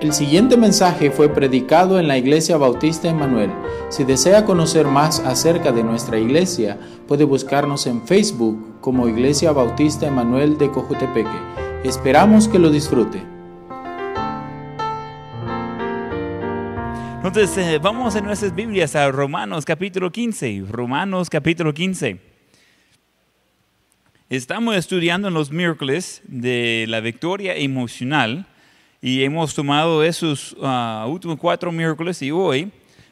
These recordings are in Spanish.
El siguiente mensaje fue predicado en la Iglesia Bautista Emanuel. Si desea conocer más acerca de nuestra iglesia, puede buscarnos en Facebook como Iglesia Bautista Emanuel de Cojutepeque. Esperamos que lo disfrute. Entonces, eh, vamos en nuestras Biblias a Romanos capítulo 15. Romanos capítulo 15. Estamos estudiando los miércoles de la victoria emocional y hemos tomado esos ah, últimos cuatro miércoles y hoy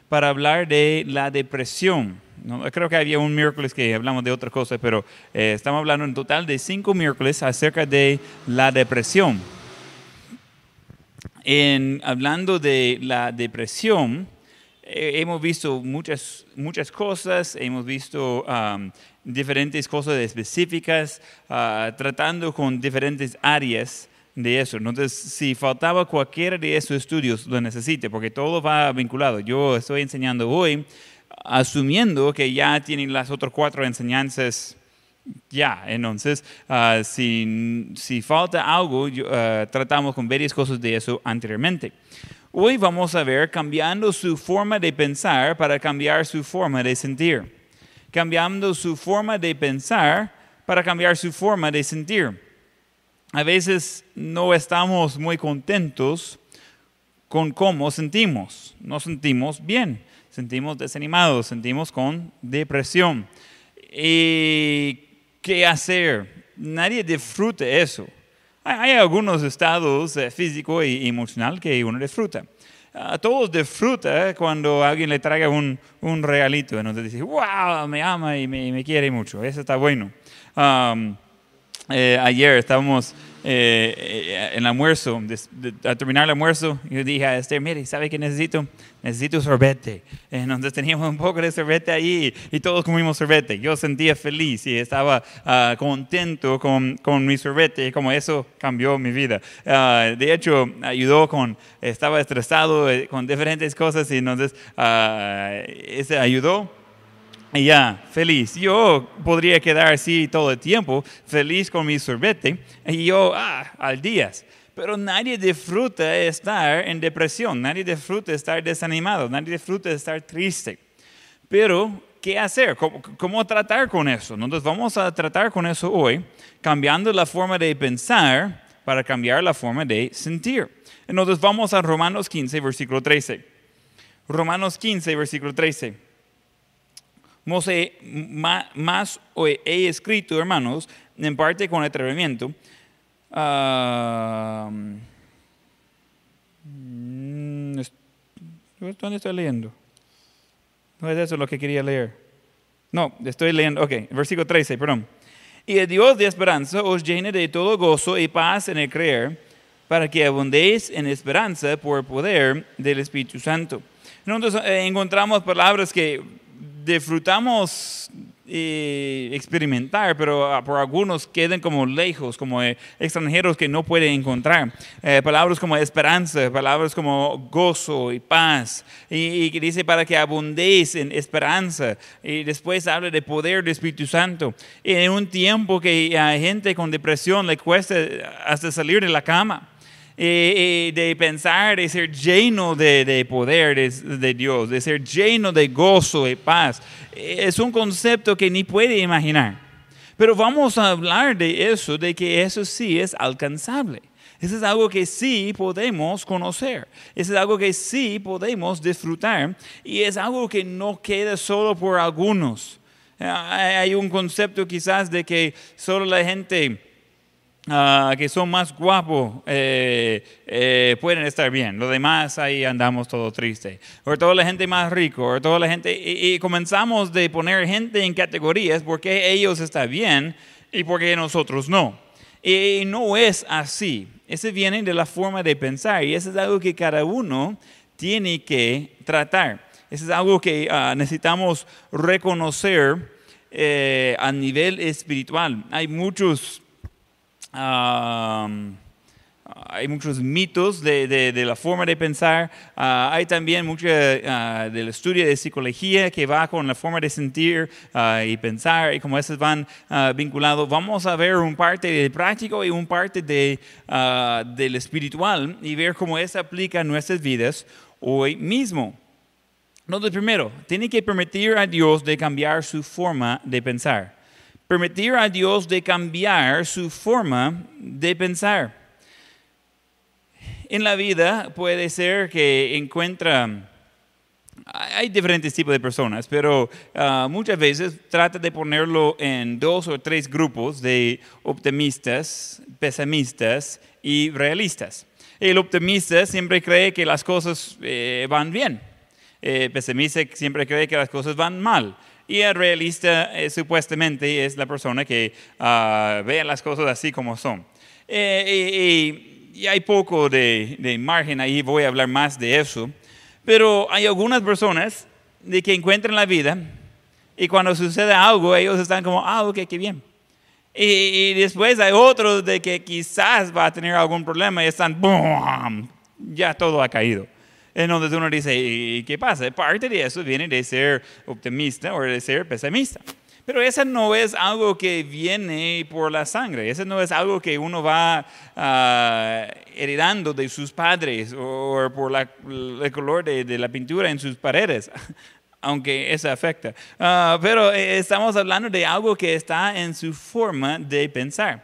para hablar de la depresión. No, creo que había un miércoles que hablamos de otra cosa, pero eh, estamos hablando en total de cinco miércoles acerca de la depresión. En, hablando de la depresión, eh, hemos visto muchas, muchas cosas, hemos visto diferentes cosas específicas, ah, tratando con diferentes áreas de eso. Entonces, si faltaba cualquiera de esos estudios, lo necesite, porque todo va vinculado. Yo estoy enseñando hoy asumiendo que ya tienen las otras cuatro enseñanzas ya. Entonces, ah, si, si, falta algo, ah, tratamos con varias cosas de eso anteriormente. Hoy vamos a ver cambiando su forma de pensar para cambiar su forma de sentir. Cambiando su forma de pensar para cambiar su forma de sentir a veces no estamos muy contentos con cómo sentimos. No sentimos bien, sentimos desanimados, sentimos con depresión. ¿Y qué hacer? Nadie disfruta eso. Hay, algunos estados eh, físico y emocional que uno disfruta. A todos disfruta cuando alguien le traiga un, un regalito. Entonces dice, wow, me ama y me, quiere mucho. Eso está bueno. Eh, ayer estábamos eh, eh, en el almuerzo, a terminar el almuerzo, yo dije a Esther, mire, ¿sabe qué necesito? Necesito sorbete. Entonces teníamos un poco de sorbete ahí y todos comimos sorbete. Yo sentía feliz y estaba ah, contento con, con, mi sorbete y como eso cambió mi vida. Ah, de hecho, ayudó con, estaba estresado con diferentes cosas y entonces uh, ese ayudó y ya, feliz. Yo podría quedar así todo el tiempo, feliz con mi sorbete, y yo, ah, al día. Pero nadie disfruta estar en depresión, nadie disfruta estar desanimado, nadie disfruta estar triste. Pero, ¿qué hacer? ¿Cómo, ¿Cómo, tratar con eso? Entonces, vamos a tratar con eso hoy, cambiando la forma de pensar para cambiar la forma de sentir. Entonces, vamos a Romanos 15, versículo 13. Romanos 15, versículo 13 más he escrito, hermanos, en parte con atrevimiento. Uh, ¿Dónde estoy leyendo? No es eso lo que quería leer. No, estoy leyendo, ok, versículo 13, perdón. Y el Dios de esperanza os llene de todo gozo y paz en el creer, para que abundéis en esperanza por el poder del Espíritu Santo. Entonces eh, encontramos palabras que disfrutamos eh, experimentar, pero ah, por algunos quedan como lejos, como eh, extranjeros que no pueden encontrar. Eh, palabras como esperanza, palabras como gozo y paz. Y, y, dice para que abundéis en esperanza. Y después habla de poder del Espíritu Santo. En un tiempo que a gente con depresión le cuesta hasta salir de la cama. Eh, de pensar, de ser lleno de, poder de, Dios, de ser lleno de gozo y paz. Es un concepto que ni puede imaginar. Pero vamos a hablar de eso, de que eso sí es alcanzable. Eso es algo que sí podemos conocer. Eso es algo que sí podemos disfrutar. Y es algo que no queda solo por algunos. Hay un concepto quizás de que solo la gente Ah, que son más guapos eh, eh, pueden estar bien. Los demás ahí andamos todo triste. O toda la gente más rico, o toda la gente... Y, comenzamos de poner gente en categorías porque ellos están bien y porque nosotros no. Y no es así. Ese viene de la forma de pensar y eso es algo que cada uno tiene que tratar. Eso es algo que ah, necesitamos reconocer eh, a nivel espiritual. Hay muchos hay muchos mitos de, de- de la forma de pensar. Ah, hay también mucho ah, del estudio de psicología que va con la forma de sentir ah, y pensar y cómo esos van vinculados. Vamos a ver un parte del práctico y un parte de, del espiritual y ver cómo eso aplica en nuestras vidas hoy mismo. De primero, tiene que permitir a Dios de cambiar su forma de pensar. Permitir a Dios de cambiar su forma de pensar. En la vida puede ser que encuentra, hay diferentes tipos de personas, pero ah, muchas veces trata de ponerlo en dos o tres grupos de optimistas, pesimistas y realistas. El optimista siempre cree que las cosas eh, van bien. El pesimista siempre cree que las cosas van mal. Y el realista eh, supuestamente es la persona que ah, ve las cosas así como son. Eh, y- y hay poco de, de margen ahí, voy a hablar más de eso. Pero hay algunas personas de que encuentran la vida y cuando sucede algo ellos están como, ah, ok, qué bien. Y, y después hay otros de que quizás va a tener algún problema y están, ¡boom! Ya todo ha caído. Entonces uno dice, ¿y qué pasa? Parte de eso viene de ser optimista o de ser pesimista. Pero eso no es algo que viene por la sangre, eso no es algo que uno va ah, heredando de sus padres o por la- el color de, de la pintura en sus paredes, aunque eso afecta. Ah, pero eh, estamos hablando de algo que está en su forma de pensar.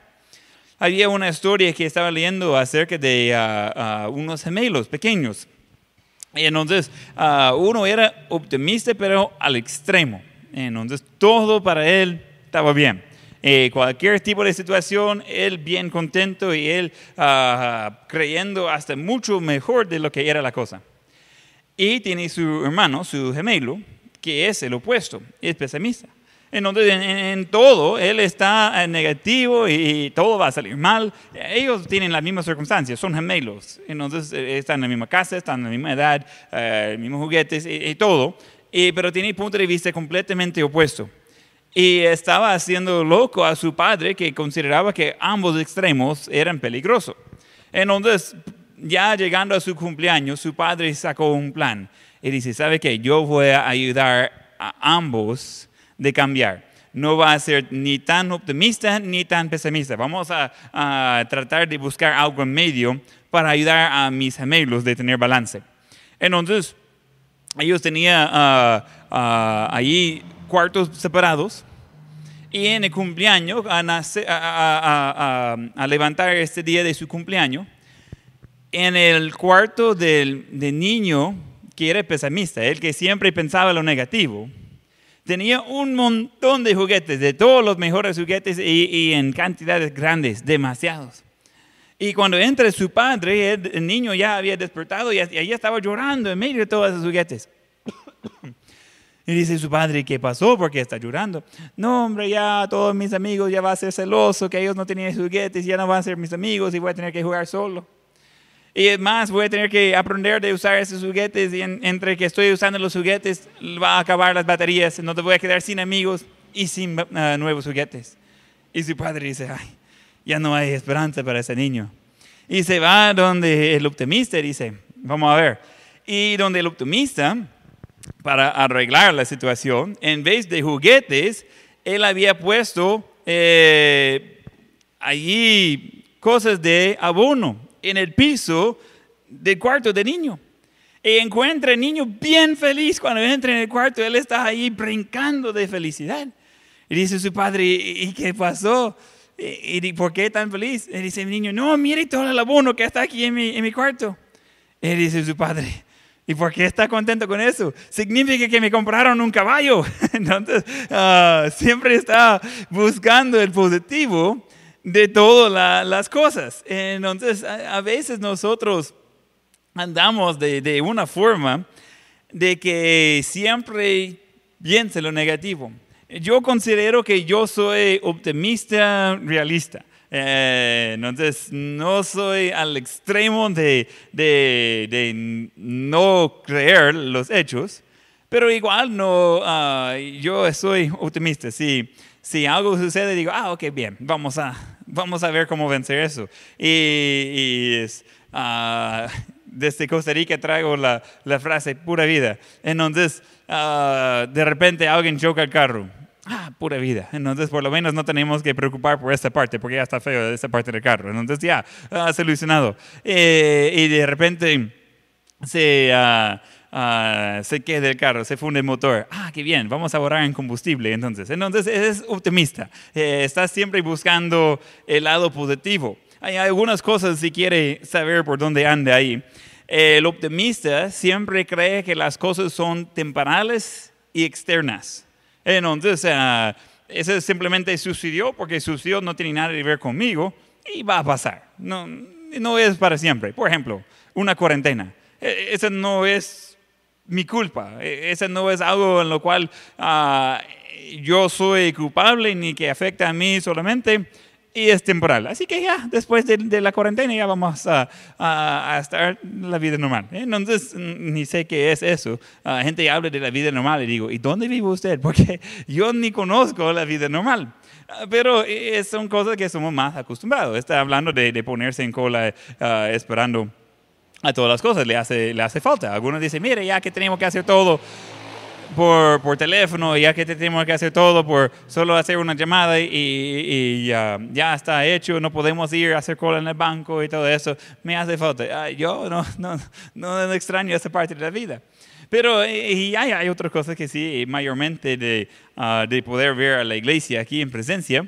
Había una historia que estaba leyendo acerca de ah, ah, unos gemelos pequeños. Y entonces, ah, uno era optimista, pero al extremo. Entonces, todo para él estaba bien. Eh, cualquier tipo de situación, él bien contento y él ah, creyendo hasta mucho mejor de lo que era la cosa. Y tiene su hermano, su gemelo, que es el opuesto, es pesimista. Entonces, en, todo, él está eh, negativo y todo va a salir mal. Ellos tienen las mismas circunstancias, son gemelos. Entonces, eh, están en la misma casa, están en la misma edad, eh, mismos juguetes y, todo. Pero tiene punto de vista completamente opuesto. Y estaba haciendo loco a su padre que consideraba que ambos extremos eran peligrosos. Entonces, ya llegando a su cumpleaños, su padre sacó un plan y dice, ¿sabe qué? Yo voy a ayudar a ambos de cambiar. No va a ser ni tan optimista ni tan pesimista. Vamos a, a tratar de buscar algo en medio para ayudar a mis gemelos de tener balance. Entonces, ellos tenían ah, ah, ahí cuartos separados y en el cumpleaños, a- a- a levantar este día de su cumpleaños, en el cuarto del, del niño que era pesimista, el que siempre pensaba lo negativo, tenía un montón de juguetes, de todos los mejores juguetes y, en cantidades grandes, demasiados. Y cuando entra su padre, el, niño ya había despertado y ahí estaba llorando en medio de todos esos juguetes. Y dice su padre, ¿qué pasó? ¿Por qué está llorando? No, hombre, ya todos mis amigos ya va a ser celoso, que ellos no tenían juguetes, ya no van a ser mis amigos y voy a tener que jugar solo. Y es más, voy a tener que aprender de usar esos juguetes y en- entre que estoy usando los juguetes va a acabar las baterías, no te voy a quedar sin amigos y sin ah, nuevos juguetes. Y su padre dice, ay, ya no hay esperanza para ese niño. Y se va donde el optimista dice, vamos a ver. Y donde el optimista, para arreglar la situación, en vez de juguetes, él había puesto eh, allí cosas de abono en el piso del cuarto del niño. Y encuentra el niño bien feliz cuando entra en el cuarto. Él está ahí brincando de felicidad. Y dice su padre, ¿y y qué pasó? ¿Y y por qué tan feliz? Y dice el niño, no, mire todo el abono que está aquí en mi, en mi cuarto. Y dice su padre, ¿y por qué está contento con eso? Significa que me compraron un caballo. Entonces, ah, siempre está buscando el positivo de todas la- las cosas. Entonces, a, a veces nosotros andamos de, de una forma de que siempre piense lo negativo. Yo considero que yo soy optimista realista. Eh, entonces, no soy al extremo de, de- de no creer los hechos, pero igual no, ah, yo soy optimista. Si, si algo sucede, digo, ah, ok, bien, vamos a, vamos a ver cómo vencer eso. Y, es, ah, desde Costa Rica traigo la, la frase pura vida. Entonces, ah, de repente alguien choca el carro. Ah, pura vida. Entonces, por lo menos no tenemos que preocupar por esta parte, porque ya está feo esta parte del carro. Entonces, ya, ha solucionado. Eh, y de repente se, uh, se queda el carro, se funde el motor. Ah, qué bien, vamos a ahorrar en combustible. Entonces, entonces es optimista. Eh, está siempre buscando el lado positivo. Hay algunas cosas si quiere saber por dónde anda ahí. El optimista siempre cree que las cosas son temporales y externas. Entonces, uh, eso simplemente sucedió porque sucedió, no tiene nada que ver conmigo y va a pasar. No, no es para siempre. Por ejemplo, una cuarentena. E, esa no es mi culpa. E, esa no es algo en lo cual uh, yo soy culpable ni que afecta a mí solamente y es temporal. Así que ya, después de, la cuarentena ya vamos a, a, estar en la vida normal. Entonces, ni sé qué es eso. La gente habla de la vida normal y digo, ¿y dónde vive usted? Porque yo ni conozco la vida normal. Ah, pero eh, son cosas que somos más acostumbrados. Está hablando de, ponerse en cola ah, esperando a todas las cosas, le hace, le hace falta. Algunos dicen, mire, ya que tenemos que hacer todo por, por, teléfono, ya que tenemos que hacer todo por solo hacer una llamada y, y ya, ya, está hecho, no podemos ir a hacer cola en el banco y todo eso, me hace falta. Yo no, no, no extraño esa parte de la vida. Pero y hay, hay otras cosas que sí, mayormente de, uh, de poder ver a la iglesia aquí en presencia.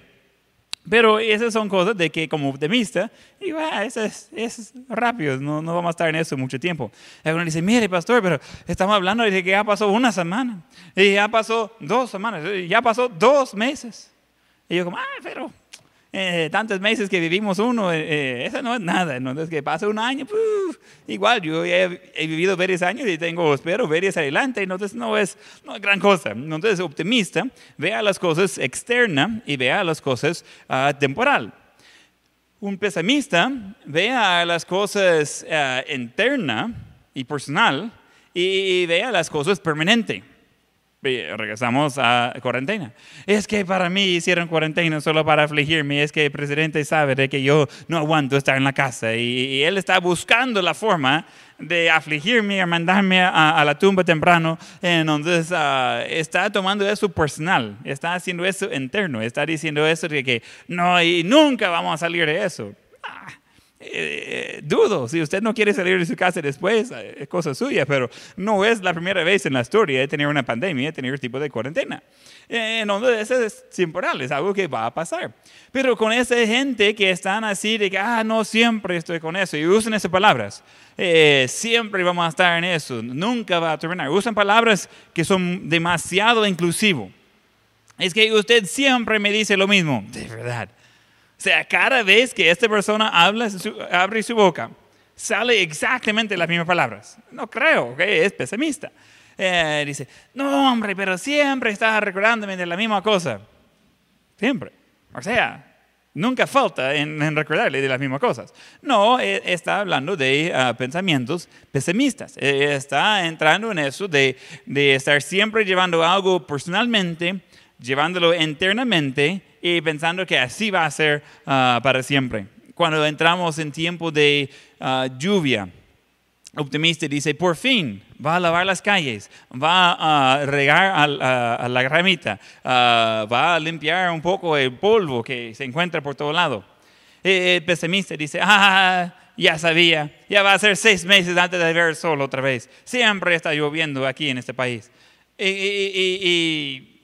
Pero esas son cosas de que como optimista, digo, ah, eso es, es, rápido, no, no, vamos a estar en eso mucho tiempo. Y uno dice, mire, pastor, pero estamos hablando de que ya pasó una semana, y ya pasó dos semanas, ya pasó dos meses. Y yo como, ah, pero eh, tantos meses que vivimos uno, eh, eh, eso no es nada. Entonces, que pasa un año, igual, yo he, vivido varios años y tengo, espero, varios adelante, entonces no es, no es gran cosa. Entonces, optimista, vea las cosas externas y vea las cosas uh, temporal. Un pesimista vea las cosas uh, internas y personal y vea las cosas permanentes regresamos a cuarentena. Es que para mí hicieron cuarentena solo para afligirme. Es que el presidente sabe de que yo no aguanto estar en la casa y, él está buscando la forma de afligirme y mandarme a, la tumba temprano. Entonces uh, está tomando eso personal, está haciendo eso interno, está diciendo eso de que no, y nunca vamos a salir de eso. Ah, eh, dudo, si usted no quiere salir de su casa después, eh, es cosa suya, pero no es la primera vez en la historia de tener una pandemia, de tener un tipo de cuarentena. Eh, no, eso es temporal, es algo que va a pasar. Pero con esa gente que están así de que, ah, no, siempre estoy con eso, y usan esas palabras, siempre vamos a estar en eso, nunca va a terminar. Usan palabras que son demasiado inclusivos. Es que usted siempre me dice lo mismo, de verdad. Sea, cada vez que esta persona habla, abre su boca, sale exactamente las mismas palabras. No creo, que es pesimista. Eh, dice, no hombre, pero siempre está recordándome de la misma cosa. Siempre. O sea, nunca falta en, recordarle de las mismas cosas. No, eh, está hablando de ah, pensamientos pesimistas. Eh, está entrando en eso de, de estar siempre llevando algo personalmente, llevándolo internamente y pensando que así va a ser ah, para siempre. Cuando entramos en tiempo de uh, lluvia, optimista dice, por fin va a lavar las calles, va a regar a, la ramita, ah, va a limpiar un poco el polvo que se encuentra por todo lado. El pesimista dice, ah, ya sabía, ya va a ser seis meses antes de ver el sol otra vez. Siempre está lloviendo aquí en este país. Y, y, y,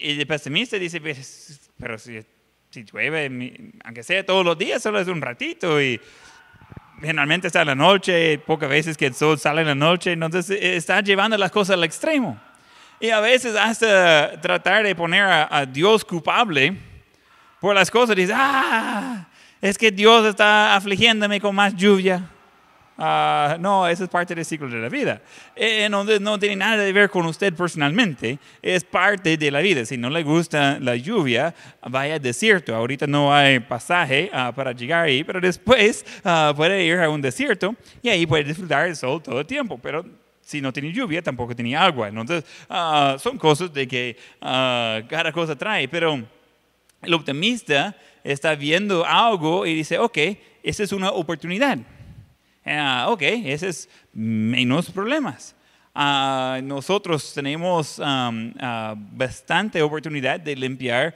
y el pesimista dice, pues, pero si, si llueve, aunque sea todos los días, solo es un ratito y generalmente está en la noche, pocas veces que el sol sale en la noche, entonces eh, está llevando las cosas al extremo. Y a veces hasta tratar de poner a, Dios culpable por las cosas, dice, ah, es que Dios está afligiéndome con más lluvia. Ah, no, eso es parte del ciclo de la vida. Eh, no, no, tiene nada que ver con usted personalmente, es parte de la vida. Si no le gusta la lluvia, vaya al desierto. Ahorita no hay pasaje ah, para llegar ahí, pero después ah, puede ir a un desierto y ahí puede disfrutar del sol todo el tiempo. Pero si no tiene lluvia, tampoco tiene agua. Entonces, son cosas de que cada cosa trae, pero El optimista está viendo algo y dice, ok, esa es una oportunidad. Ah, ok, ese es menos problemas. Ah, nosotros tenemos um, ah, bastante oportunidad de limpiar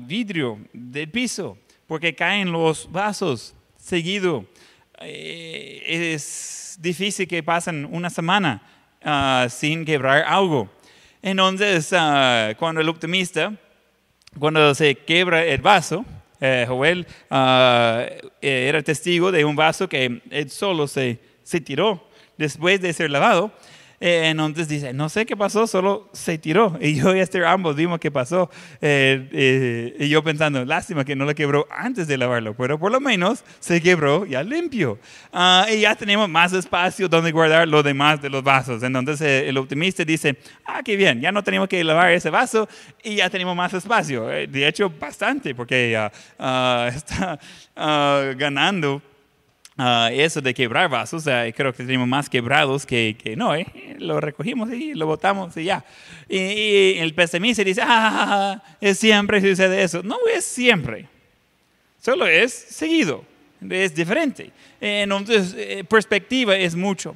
vidrio del piso porque caen los vasos seguido. Eh, es difícil que pasen una semana sin quebrar algo. Entonces, cuando el optimista, cuando se quebra el vaso, eh, Joel eh, era testigo de un vaso que él solo se, se tiró después de ser lavado. Eh, entonces dice, no sé qué pasó, solo se tiró. Y yo y Esther ambos vimos qué pasó. Eh, eh, y yo pensando, lástima que no lo quebró antes de lavarlo, pero por lo menos se quebró ya limpio. Ah, y ya tenemos más espacio donde guardar lo demás de los vasos. Entonces eh, el optimista dice, ah, qué bien, ya no tenemos que lavar ese vaso y ya tenemos más espacio. Eh, de hecho, bastante, porque ah, ah, está ah, ganando Ah, eso de quebrar vasos, eh, creo que tenemos más quebrados que, que no, ¿eh? lo recogimos y lo botamos y ya. Y, y el pesimista dice, ah, es siempre sucede eso. No es siempre, solo es seguido, es diferente. Entonces, eh, perspectiva es mucho.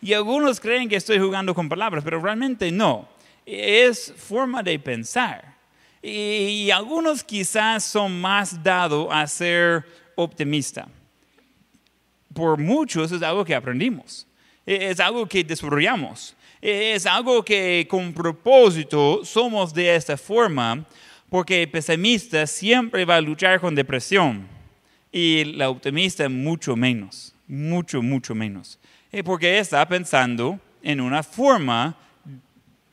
Y algunos creen que estoy jugando con palabras, pero realmente no. Es forma de pensar. Y, y algunos quizás son más dados a ser optimista por muchos es algo que aprendimos, e-, es algo que desarrollamos, e-, es algo que con propósito somos de esta forma, porque el pesimista siempre va a luchar con depresión y el optimista mucho menos, mucho, mucho menos, porque está pensando en una forma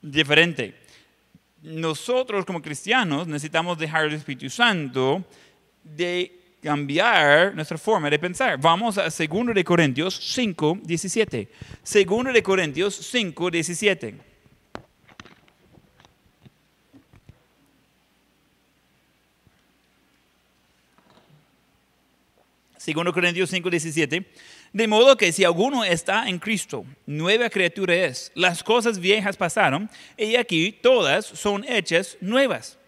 diferente. Nosotros como cristianos necesitamos dejar el Espíritu Santo de cambiar nuestra forma de pensar. Vamos a 2 de Corintios 5, 17. 2 de Corintios 5, 17. Segundo Corintios 5, 17. De modo que si alguno está en Cristo, nueva criatura es. Las cosas viejas pasaron y aquí todas son hechas nuevas.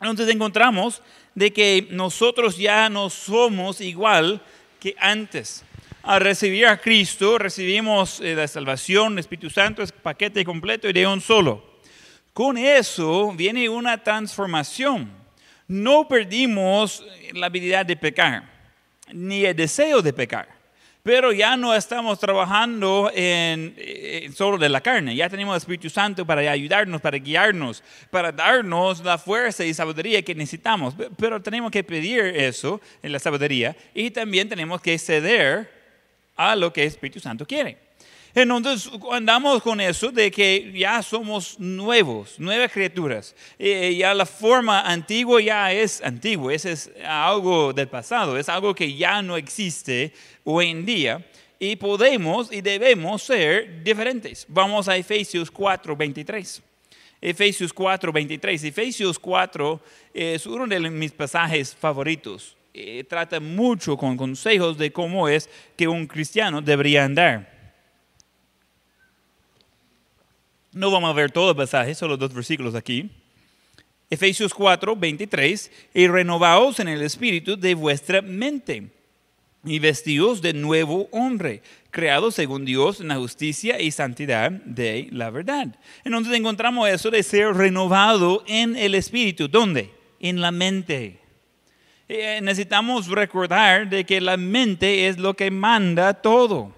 Entonces encontramos de que nosotros ya no somos igual que antes. Al recibir a Cristo recibimos eh, la salvación, el Espíritu Santo es paquete completo y de un solo. Con eso viene una transformación. No perdimos la habilidad de pecar, ni el deseo de pecar pero ya no estamos trabajando en, solo de la carne, ya tenemos el Espíritu Santo para ayudarnos, para guiarnos, para darnos la fuerza y sabiduría que necesitamos, pero tenemos que pedir eso en la sabiduría y también tenemos que ceder a lo que el Espíritu Santo quiere. Entonces andamos con eso de que ya somos nuevos, nuevas criaturas. y ya la forma antigua ya es antigua, eso es algo del pasado, es algo que ya no existe hoy en día. Y podemos y debemos ser diferentes. Vamos a Efesios 4, 23. Efesios 4, 23. Efesios 4 es uno de mis pasajes favoritos. Eh, trata mucho con consejos de cómo es que un cristiano debería andar. No vamos a ver todo el pasaje, solo dos versículos aquí. Efesios 4, 23, y renovaos en el espíritu de vuestra mente, y vestidos de nuevo hombre, creado según Dios en la justicia y santidad de la verdad. Entonces encontramos eso de ser renovado en el espíritu. ¿Dónde? En la mente. Eh, necesitamos recordar de que la mente es lo que manda todo.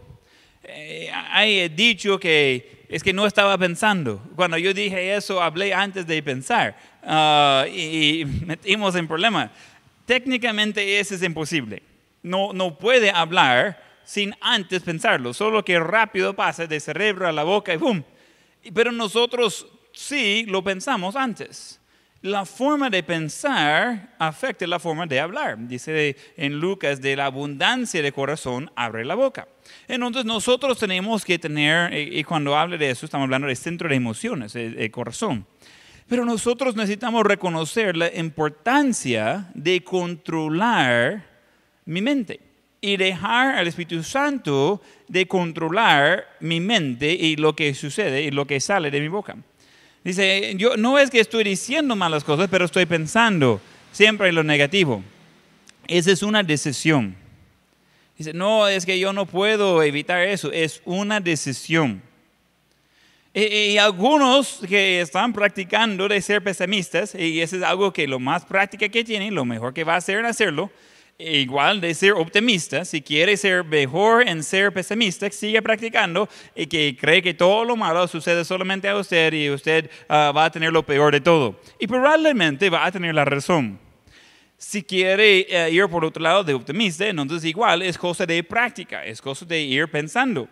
Eh, hay dicho que es que no estaba pensando. Cuando yo dije eso, hablé antes de pensar ah, y, metimos en problema. Técnicamente eso es imposible. No, no puede hablar sin antes pensarlo, solo que rápido pasa de cerebro a la boca y ¡pum! Pero nosotros sí lo pensamos antes. La forma de pensar afecta la forma de hablar. Dice en Lucas, de la abundancia de corazón abre la boca. Entonces nosotros tenemos que tener, y cuando hable de eso estamos hablando del centro de emociones, el, corazón. Pero nosotros necesitamos reconocer la importancia de controlar mi mente y dejar al Espíritu Santo de controlar mi mente y lo que sucede y lo que sale de mi boca. Dice, yo no es que estoy diciendo malas cosas, pero estoy pensando siempre lo negativo. Esa es una decisión. Dice, no, es que yo no puedo evitar eso. Es una decisión. Y, algunos que están practicando de ser pesimistas, y eso es algo que lo más práctica que tienen, lo mejor que va a hacer en hacerlo, igual de ser optimista, si quiere ser mejor en ser pesimista, sigue practicando y que cree que todo lo malo sucede solamente a usted y usted ah, va a tener lo peor de todo. Y probablemente va a tener la razón. Si quiere eh, ir por otro lado de optimista, entonces igual es cosa de práctica, es cosa de ir pensando.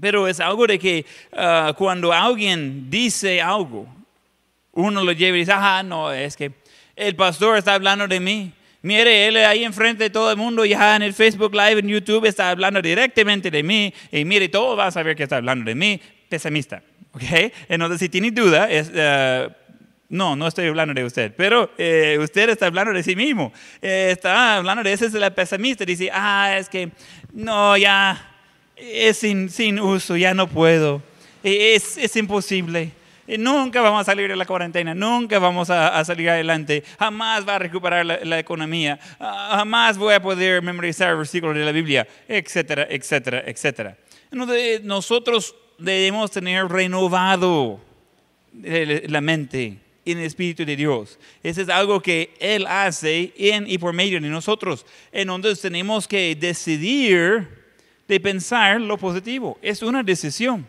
Pero es algo de que ah, cuando alguien dice algo, uno lo lleva y dice, ah, no, es que el pastor está hablando de mí Mire, él ahí enfrente de todo el mundo, ya en el Facebook Live, en YouTube, está hablando directamente de mí. Y mire, todo va a saber que está hablando de mí. Pesimista. ¿Ok? Entonces, si tiene duda, es, eh, no, no estoy hablando de usted, pero eh, usted está hablando de sí mismo. Eh, está hablando de ese es el pesimista. Dice, ah, es que no, ya es sin, sin uso, ya no puedo. Es, es imposible. Nunca vamos a salir de la cuarentena, nunca vamos a, salir adelante, jamás va a recuperar la, economía, ah, jamás voy a poder memorizar versículos de la Biblia, etcétera, etcétera, etcétera. Nosotros debemos tener renovado la mente en el Espíritu de Dios. Eso es algo que Él hace en y por medio de nosotros. Entonces tenemos que decidir de pensar lo positivo. Es una decisión.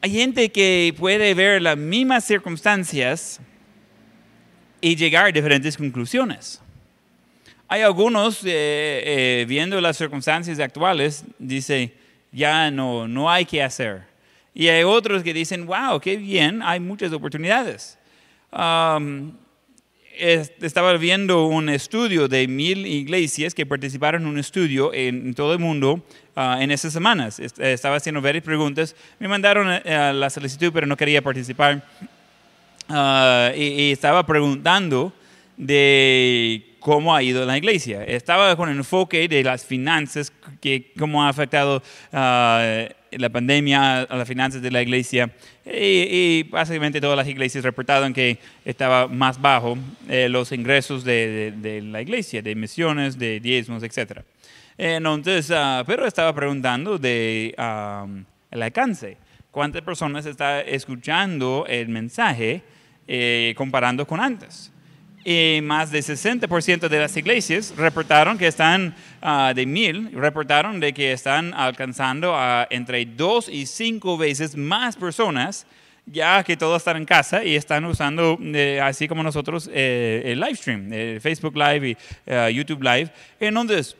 Hay gente que puede ver las mismas circunstancias y llegar a diferentes conclusiones. Hay algunos, eh, eh, viendo las circunstancias actuales, dice, ya no, no hay que hacer. Y hay otros que dicen, wow, qué bien, hay muchas oportunidades. Um, estaba viendo un estudio de mil iglesias que participaron en un estudio en todo el mundo ah, en esas semanas. Estaba haciendo varias preguntas. Me mandaron eh, la solicitud, pero no quería participar. Ah, y, estaba preguntando de cómo ha ido la iglesia. Estaba con el enfoque de las finanzas, que, cómo ha afectado uh, la pandemia a las finanzas de la iglesia y, básicamente todas las iglesias reportaron que estaba más bajo eh, los ingresos de, de, la iglesia, de misiones, de diezmos, etc. Entonces, uh, pero estaba preguntando de um, el alcance. ¿Cuántas personas están escuchando el mensaje eh, comparando con antes? Y más de 60% de las iglesias reportaron que están, ah, de mil, reportaron de que están alcanzando a entre dos y cinco veces más personas, ya que todos están en casa y están usando, eh, así como nosotros, eh, el live stream, el Facebook Live y eh, YouTube Live. Entonces,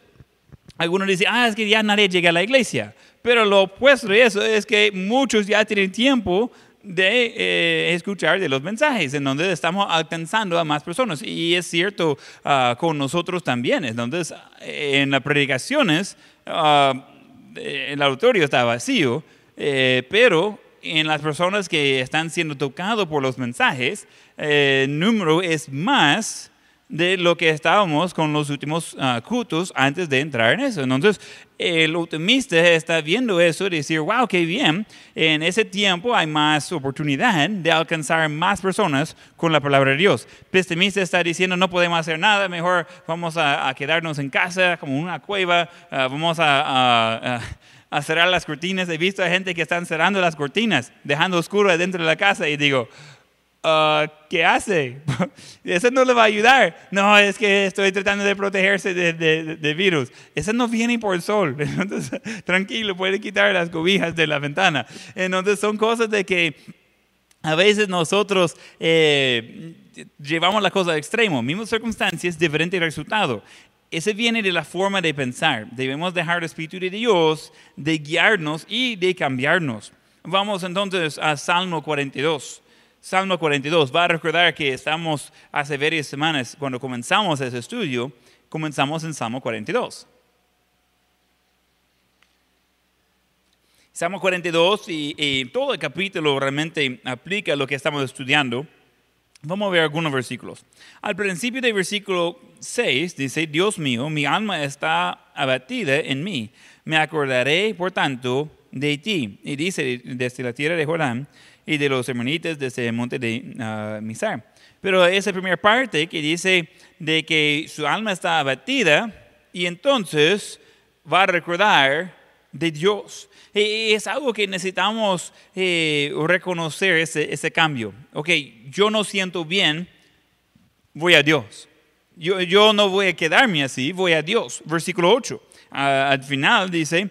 algunos dicen, ah, es que ya nadie llega a la iglesia. Pero lo opuesto de eso es que muchos ya tienen tiempo de eh, escuchar de los mensajes, en donde estamos alcanzando a más personas. Y es cierto ah, con nosotros también. Entonces, en las predicaciones, uh, el auditorio está vacío, eh, pero en las personas que están siendo tocados por los mensajes, el número es más de lo que estábamos con los últimos uh, cultos antes de entrar en eso. Entonces, el optimista está viendo eso y decir, wow, qué bien, en ese tiempo hay más oportunidad de alcanzar más personas con la palabra de Dios. Pesimista está diciendo, no podemos hacer nada, mejor vamos a, quedarnos en casa como una cueva, uh, vamos a, a cerrar las cortinas. He visto a gente que están cerrando las cortinas, dejando oscuro dentro de la casa y digo, Ah, ¿qué hace? Eso no le va a ayudar. No, es que estoy tratando de protegerse de, de, virus. Eso no viene por el sol. Entonces, tranquilo, puede quitar las cobijas de la ventana. Entonces, son cosas de que a veces nosotros eh, llevamos la cosa al extremo. Mismas circunstancias, diferente resultado. Ese viene de la forma de pensar. Debemos dejar el Espíritu de Dios de guiarnos y de cambiarnos. Vamos entonces a Salmo 42. Salmo 42. Va a recordar que estamos hace varias semanas, cuando comenzamos ese estudio, comenzamos en Salmo 42. Salmo 42 y, todo el capítulo realmente aplica lo que estamos estudiando. Vamos a ver algunos versículos. Al principio del versículo 6 dice, Dios mío, mi alma está abatida en mí. Me acordaré, por tanto, de ti. Y dice, desde la tierra de Jordán, y de los hermanitas desde el monte de uh, Misar. Pero esa primera parte que dice de que su alma está abatida y entonces va a recordar de Dios. Y es algo que necesitamos eh, reconocer ese, ese cambio. Ok, yo no siento bien, voy a Dios. Yo, yo no voy a quedarme así, voy a Dios. Versículo 8. Ah, al final dice,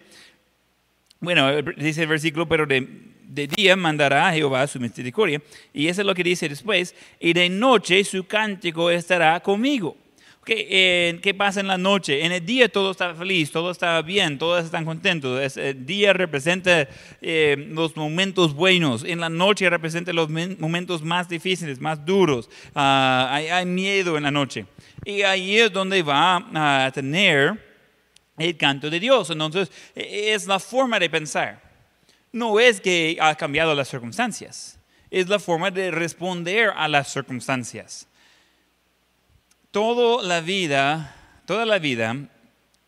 bueno, dice el versículo, pero de, de día mandará a Jehová su misericordia. Y eso es lo que dice después. Y de noche su cántico estará conmigo. ¿Qué, ¿Qué pasa en la noche? En el día todo está feliz, todo está bien, todos están contentos. El día representa eh, los momentos buenos, en la noche representa los momentos más difíciles, más duros. Ah, hay, hay, miedo en la noche. Y ahí es donde va a tener el canto de Dios. Entonces, e, es la forma de pensar. No es que ha cambiado las circunstancias, es la forma de responder a las circunstancias toda la vida, toda la vida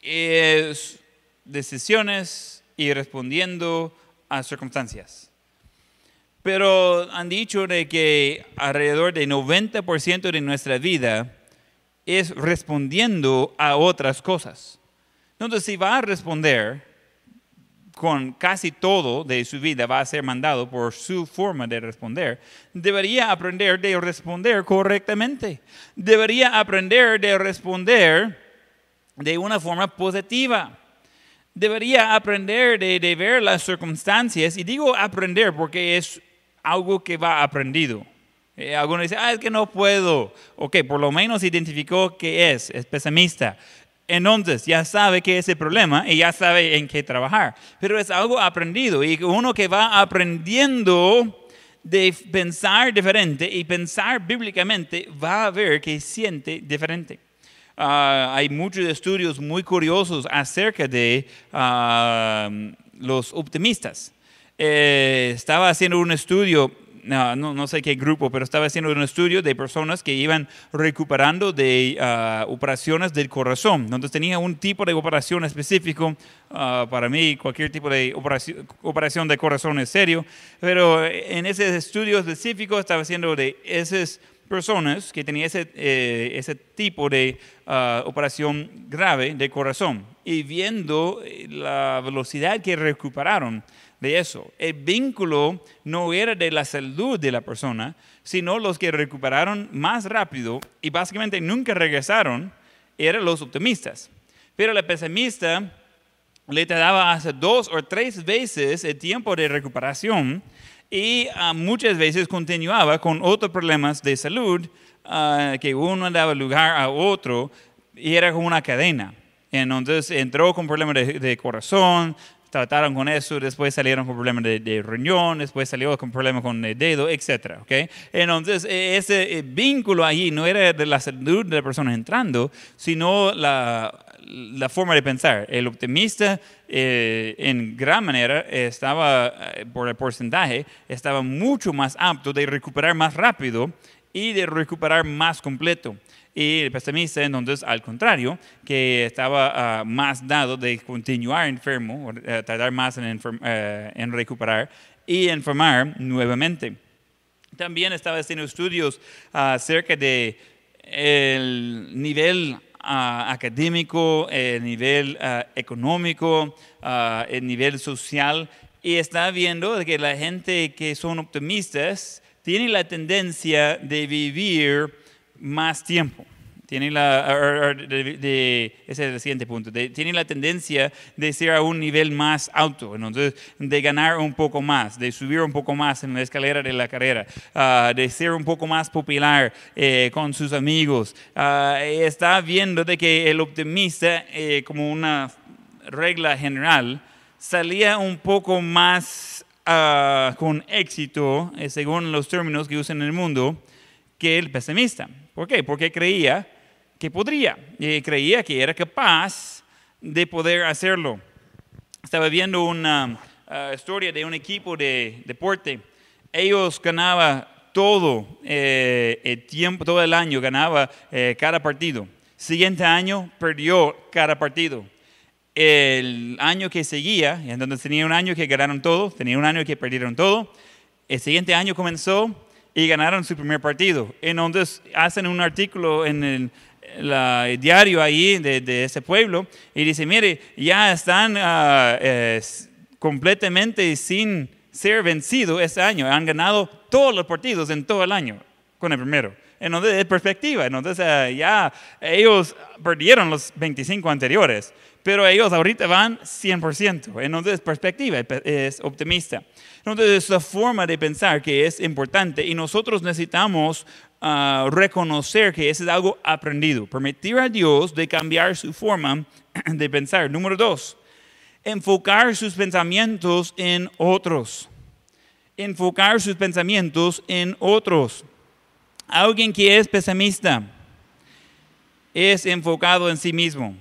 es decisiones y respondiendo a circunstancias. Pero han dicho de que alrededor del 90% de nuestra vida es respondiendo a otras cosas. Entonces, si va a responder con casi todo de su vida va a ser mandado por su forma de responder, debería aprender de responder correctamente. Debería aprender de responder de una forma positiva. Debería aprender de, ver las circunstancias, y digo aprender porque es algo que va aprendido. Eh, algunos dicen, ah, es que no puedo. Ok, por lo menos identificó que es, es pesimista entonces ya sabe que es el problema y ya sabe en qué trabajar. Pero es algo aprendido y uno que va aprendiendo de pensar diferente y pensar bíblicamente va a ver que siente diferente. Ah, hay muchos estudios muy curiosos acerca de ah, los optimistas. Eh, estaba haciendo un estudio no, no, sé qué grupo, pero estaba haciendo un estudio de personas que iban recuperando de uh, operaciones del corazón. Entonces tenía un tipo de operación específico. Uh, para mí, cualquier tipo de operación, operación de corazón es serio. Pero en ese estudio específico estaba haciendo de esas personas que tenían ese, eh, ese tipo de uh, operación grave de corazón y viendo la velocidad que recuperaron de eso. El vínculo no era de la salud de la persona, sino los que recuperaron más rápido y básicamente nunca regresaron eran los optimistas. Pero el pesimista le daba hasta dos o tres veces el tiempo de recuperación y uh, muchas veces continuaba con otros problemas de salud uh, que uno daba lugar a otro y era como una cadena. Entonces entró con problemas de, de corazón, trataron con eso, después salieron con problemas de, riñón, después salió con problemas con el dedo, etc. ¿okay? Entonces, e, ese vínculo allí no era de la salud de la persona entrando, sino la, la forma de pensar. El optimista, eh, en gran manera, estaba, eh, por el porcentaje, estaba mucho más apto de recuperar más rápido y de recuperar más completo y el pesimista entonces al contrario, que estaba uh, más dado de continuar enfermo, uh, tardar más en, uh, en, recuperar y enfermar nuevamente. También estaba haciendo estudios acerca de el nivel académico, el nivel económico, el nivel social y está viendo que la gente que son optimistas tiene la tendencia de vivir más tiempo. Tienen la, ese es el siguiente punto. tienen la tendencia de ser a un nivel más alto, entonces de ganar un poco más, de subir un poco más en la escalera de la carrera, ah, de ser un poco más popular eh, con sus amigos. Ah, está viendo de que el optimista, eh, como una regla general, salía un poco más ah, con éxito, eh, según los términos que usan en el mundo, que el pesimista. ¿Por qué? Porque creía que podría, y creía que era capaz de poder hacerlo. Estaba viendo una uh, historia de un equipo de deporte. Ellos ganaban todo eh, el tiempo, todo el año, ganaba eh, cada partido. Siguiente año perdió cada partido. El año que seguía, entonces tenía un año que ganaron todo, tenía un año que perdieron todo. El siguiente año comenzó y ganaron su primer partido. Entonces hacen un artículo en el la- diario ahí de, ese pueblo y dice, mire, ya están ah, eh, completamente sin ser vencidos este año. Han ganado todos los partidos en todo el año con el primero. Entonces, es perspectiva. Entonces, eh, ya ellos perdieron los 25 anteriores, pero ellos ahorita van 100%. Entonces, perspectiva es- es optimista. Entonces, es la forma de pensar que es importante y nosotros necesitamos reconocer que eso es algo aprendido. Permitir a Dios de cambiar su forma de pensar. Número dos, enfocar sus pensamientos en otros. Enfocar sus pensamientos en otros. Alguien que es pesimista es enfocado en sí mismo.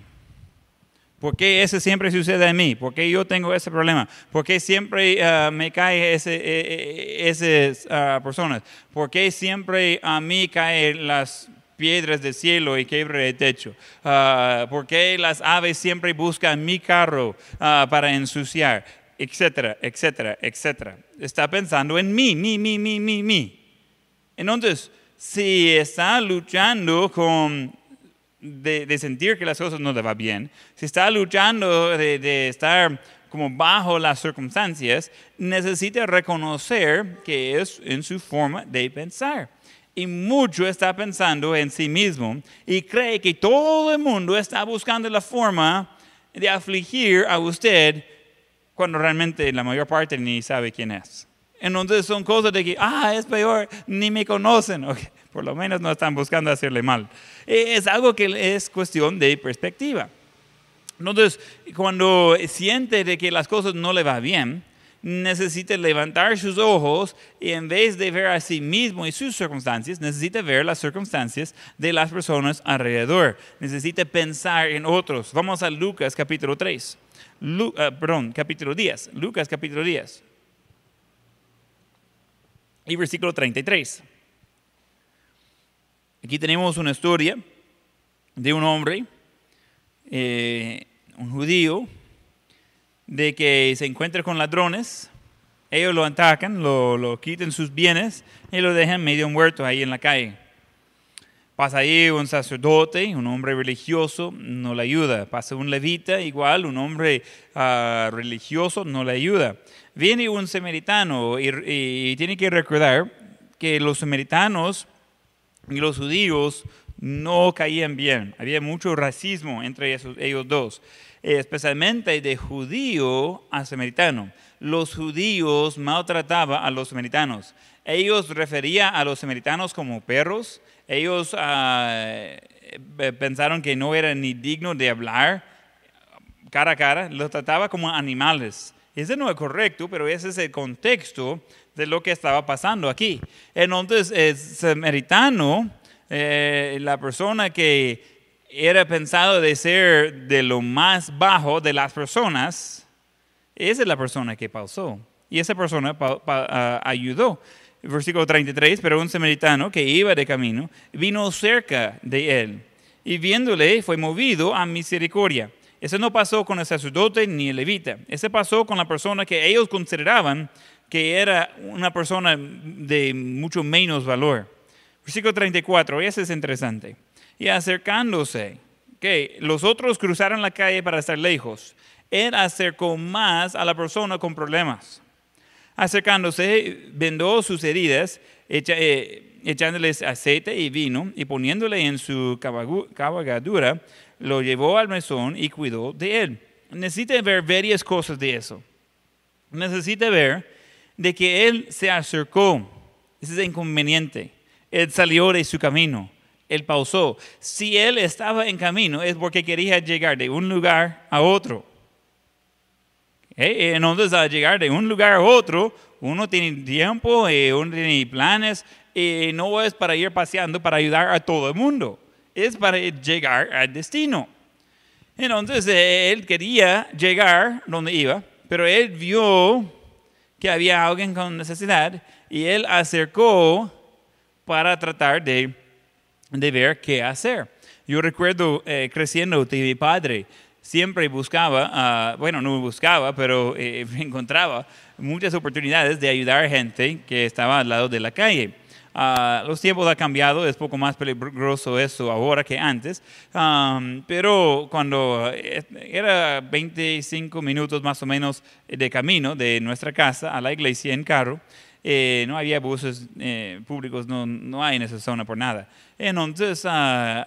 ¿Por qué eso siempre sucede a mí? ¿Por qué yo tengo ese problema? ¿Por qué siempre ah, me cae ese, eh, eh, esas ah, personas? ¿Por qué siempre a mí caen las piedras del cielo y quebra el techo? Ah, ¿Por qué las aves siempre buscan mi carro ah, para ensuciar? Etcétera, etcétera, etcétera. Está pensando en mí, mí, mí, mí, mí, mí. Entonces, si está luchando con de, sentir que las cosas no le va bien, si está luchando de estar como bajo las circunstancias, necesita reconocer que es en su forma de pensar. Y mucho está pensando en sí mismo y cree que todo el mundo está buscando la forma de afligir a usted cuando realmente la mayor parte ni sabe quién es. Entonces son cosas de que, ah, es peor, ni me conocen. Ok, por lo menos no están buscando hacerle mal. Eh, Es algo que es cuestión de perspectiva. Entonces, cuando siente de que las cosas no le va bien, necesita levantar sus ojos y en vez de ver a sí mismo y sus circunstancias, necesita ver las circunstancias de las personas alrededor. Necesita pensar en otros. Vamos a Lucas capítulo 3. Lu- ah, perdón, capítulo 10. Lucas capítulo 10. Y versículo 33. Aquí tenemos una historia de un hombre, eh, un judío, de que se encuentra con ladrones, ellos lo atacan, lo, lo quitan sus bienes y lo dejan medio muerto ahí en la calle. Pasa ahí un sacerdote, un hombre religioso, no le ayuda. Pasa un levita, igual, un hombre ah, religioso, no le ayuda. Viene un samaritano y, tiene que recordar que los samaritanos y los judíos no caían bien. Había mucho racismo entre ellos dos, especialmente de judío a samaritano. Los judíos maltrataban a los samaritanos. Ellos referían a los samaritanos como perros. Ellos ah, eh, pensaron que no eran ni dignos de hablar cara a cara, los trataba como animales. Ese no es correcto, pero ese es el contexto de lo que estaba pasando aquí. Entonces, el samaritano, eh, la persona que era pensado de ser de lo más bajo de las personas, esa es la persona que pausó. Y esa persona ah, ayudó. Versículo 33, pero un samaritano que iba de camino vino cerca de él y viéndole fue movido a misericordia. Eso no pasó con el sacerdote ni el levita. Ese pasó con la persona que ellos consideraban que era una persona de mucho menos valor. Versículo 34, ese es interesante. Y acercándose, que los otros cruzaron la calle para estar lejos. Él acercó más a la persona con problemas. Acercándose, vendó sus heridas, eh, echándoles aceite y vino, y poniéndole en su cabalgadura, lo llevó al mesón y cuidó de él. Necesita ver varias cosas de eso. Necesita ver de que él se acercó. Ese es inconveniente. Él salió de su camino. Él pausó. Si él estaba en camino es porque quería llegar de un lugar a otro. Eh, Entonces, al llegar de un lugar a otro, uno tiene tiempo, eh, uno tiene planes, y no es para ir paseando para ayudar a todo el mundo, es para llegar al destino. Entonces, eh, él quería llegar donde iba, pero él vio que había alguien con necesidad y él acercó para tratar de, de ver qué hacer. Yo recuerdo eh, creciendo que mi padre siempre buscaba, ah, bueno, no buscaba, pero eh, encontraba muchas oportunidades de ayudar a gente que estaba al lado de la calle. ah, los tiempos han cambiado, es poco más peligroso eso ahora que antes, Am, pero cuando eh, era 25 minutos más o menos de camino de nuestra casa a la iglesia en carro, eh, no había buses eh, públicos, no, no hay en esa zona por nada. Entonces, ah,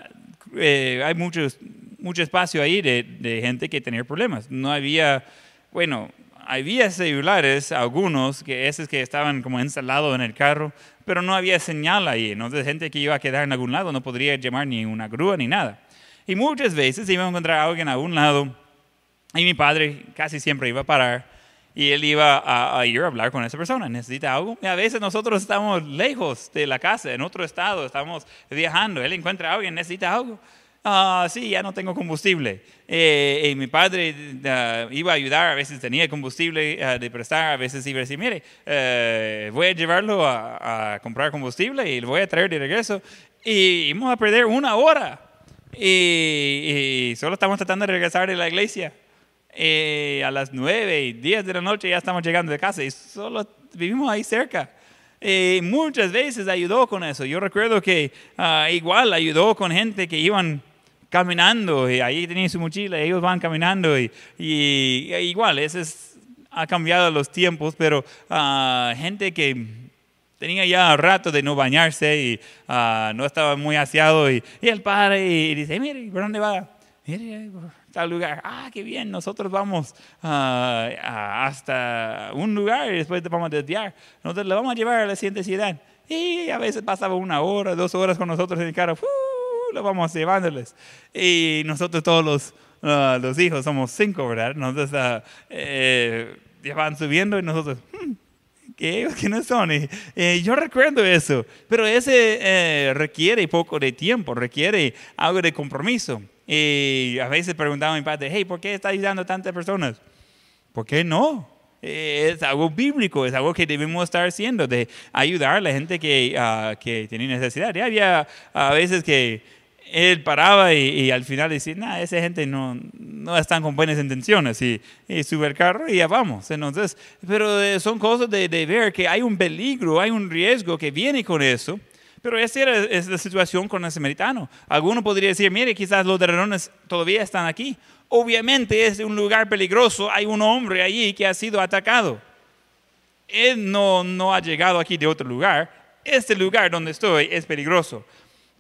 eh, hay muchos, mucho espacio ahí de, de gente que tenía problemas. No había, bueno, había celulares, algunos, que esos que estaban como instalados en el carro, pero no había señal ahí. Entonces, gente que iba a quedar en algún lado no podría llamar ni una grúa ni nada. Y muchas veces iba a encontrar a alguien a algún lado y mi padre casi siempre iba a parar y él iba a, a ir a hablar con esa persona. ¿Necesita algo? Y a veces nosotros estamos lejos de la casa, en otro estado, estamos viajando. Él encuentra a alguien, necesita algo. Ah, sí, ya no tengo combustible. Eh, y mi padre ah, iba a ayudar, a veces tenía combustible ah, de prestar, a veces iba a decir, mire, eh, voy a llevarlo a, comprar combustible y lo voy a traer de regreso. Y vamos a perder una hora. Y, solo estamos tratando de regresar de la iglesia. Eh, a las 9 y 10 de la noche ya estamos llegando de casa y solo vivimos ahí cerca. Eh, muchas veces ayudó con eso. Yo recuerdo que ah, igual ayudó con gente que iban caminando y ahí tenían su mochila, ellos van caminando y, y- e igual, eso es- ha cambiado los tiempos, pero ah, gente que tenía ya rato de no bañarse y ah, no estaba muy aseado y, y él para y, dice, mire, ¿por dónde va? Mire, tal lugar. Ah, qué bien, nosotros vamos a- hasta un lugar y después te vamos a desviar. Nosotros le vamos a llevar a la siguiente ciudad. Y a veces pasaba una hora, dos horas con nosotros en el carro. Lo vamos llevándoles. Y nosotros todos los, ah, los hijos, somos cinco, ¿verdad? Nosotros ah, eh, van subiendo y nosotros... "Hmm, que no son. Y, eh, yo recuerdo eso, pero ese eh, requiere poco de tiempo, requiere algo de compromiso. Y a veces preguntaba a mi padre, hey, ¿por qué está ayudando a tantas personas? ¿Por qué no? Eh, Es algo bíblico, es algo que debemos estar haciendo, de ayudar a la gente que, ah, que tiene necesidad. Y había a veces que él paraba y, y al final decía, nah, esa gente no, no están con buenas intenciones y, y sube el carro y ya vamos. Entonces, pero eh, son cosas de, de ver que hay un peligro, hay un riesgo que viene con eso. Pero esa era es la situación con el samaritano. Alguno podría decir, mire, quizás los ladrones todavía están aquí. Obviamente es un lugar peligroso, hay un hombre allí que ha sido atacado. Él no, no ha llegado aquí de otro lugar. Este lugar donde estoy es peligroso.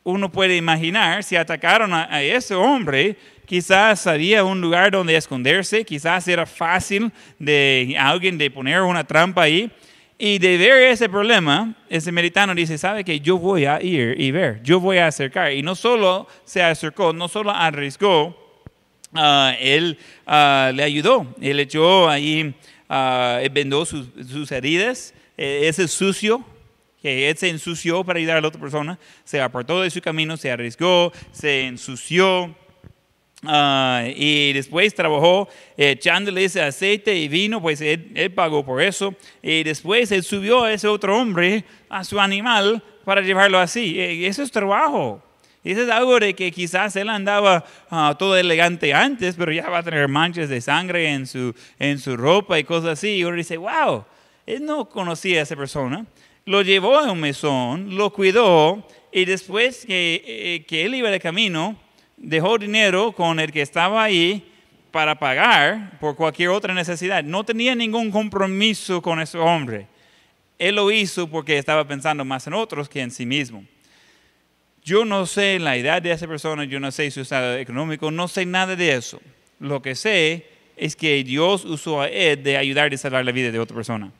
Uno puede imaginar si atacaron a, ese hombre, quizás había un lugar donde esconderse, quizás era fácil de alguien de poner una trampa ahí. Y de ver ese problema, ese meritano dice, sabe que yo voy a ir y ver, yo voy a acercar. Y no solo se acercó, no solo arriesgó, ah, él ah, le ayudó. Él echó ahí, ah, él vendó sus, sus heridas, eh, ese sucio, que él se ensució para ayudar a la otra persona, se apartó de su camino, se arriesgó, se ensució. ah, y después trabajó eh, echándole ese aceite y vino, pues él, él pagó por eso. Y después él subió a ese otro hombre, a su animal, para llevarlo así. Eh, eso es trabajo. Eso es algo de que quizás él andaba ah, todo elegante antes, pero ya va a tener manchas de sangre en su, en su ropa y cosas así. Y uno dice, wow, él no conocía a esa persona. Lo llevó a un mesón, lo cuidó y después que, eh, que él iba de camino, dejó dinero con el que estaba ahí para pagar por cualquier otra necesidad. No tenía ningún compromiso con ese hombre. Él lo hizo porque estaba pensando más en otros que en sí mismo. Yo no sé la edad de esa persona, yo no sé su estado económico, no sé nada de eso. Lo que sé es que Dios usó a él de ayudar y salvar la vida de otra persona.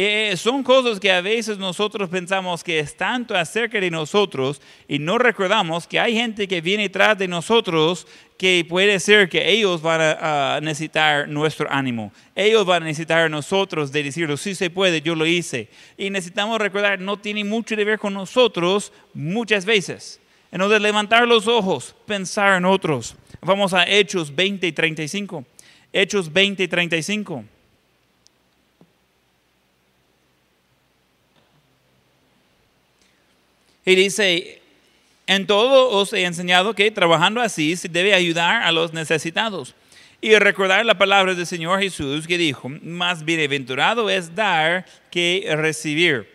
Eh, son cosas que a veces nosotros pensamos que es tanto acerca de nosotros y no recordamos que hay gente que viene tras de nosotros que puede ser que ellos van a, necesitar nuestro ánimo. Ellos van a necesitar a nosotros de decirlo, sí se puede, yo lo hice. Y necesitamos recordar, no tiene mucho que ver con nosotros muchas veces. Entonces, levantar los ojos, pensar en otros. Vamos a Hechos 20 y 35. Hechos 20 y 35. Y dice, en todo os he enseñado que trabajando así se debe ayudar a los necesitados. Y recordar la palabra del Señor Jesús que dijo, más bienaventurado es dar que recibir.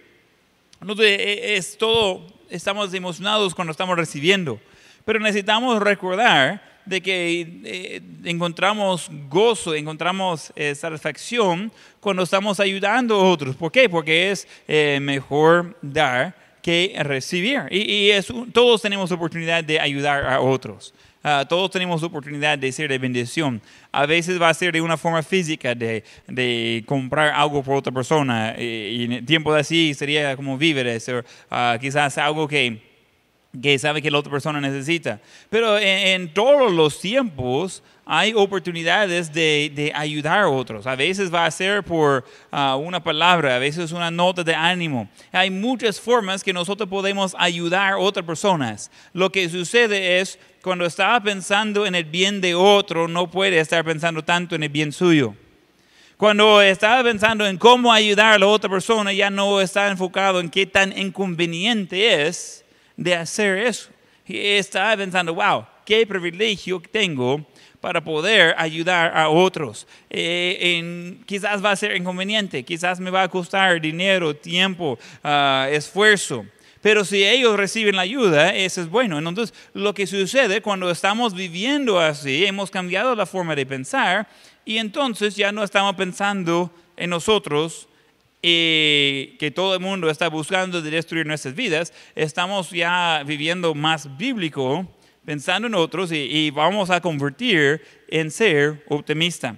Entonces, e- es todo, estamos emocionados cuando estamos recibiendo, pero necesitamos recordar de que eh, encontramos gozo, encontramos eh, satisfacción cuando estamos ayudando a otros. ¿Por qué? Porque es eh, mejor dar que recibir. Y, todos tenemos oportunidad de ayudar a otros. Ah, todos tenemos oportunidad de ser de bendición. A veces va a ser de una forma física, de, comprar algo por otra persona. Y, y en tiempos así sería como víveres, o ah, quizás algo que, que sabe que la otra persona necesita. Pero en, en todos los tiempos hay oportunidades de, de ayudar a otros. A veces va a ser por ah, una palabra, a veces una nota de ánimo. Hay muchas formas que nosotros podemos ayudar a otras personas. Lo que sucede es, cuando está pensando en el bien de otro, no puede estar pensando tanto en el bien suyo. Cuando está pensando en cómo ayudar a la otra persona, ya no está enfocado en qué tan inconveniente es de hacer eso. Está pensando, wow, qué privilegio tengo para poder ayudar a otros. Eh, quizás va a ser inconveniente, quizás me va a costar dinero, tiempo, ah, esfuerzo. Pero si ellos reciben la ayuda, eso es bueno. Entonces, lo que sucede cuando estamos viviendo así, hemos cambiado la forma de pensar y entonces ya no estamos pensando en nosotros y que todo el mundo está buscando de destruir nuestras vidas. Estamos ya viviendo más bíblico, pensando en otros y, y vamos a convertir en ser optimista.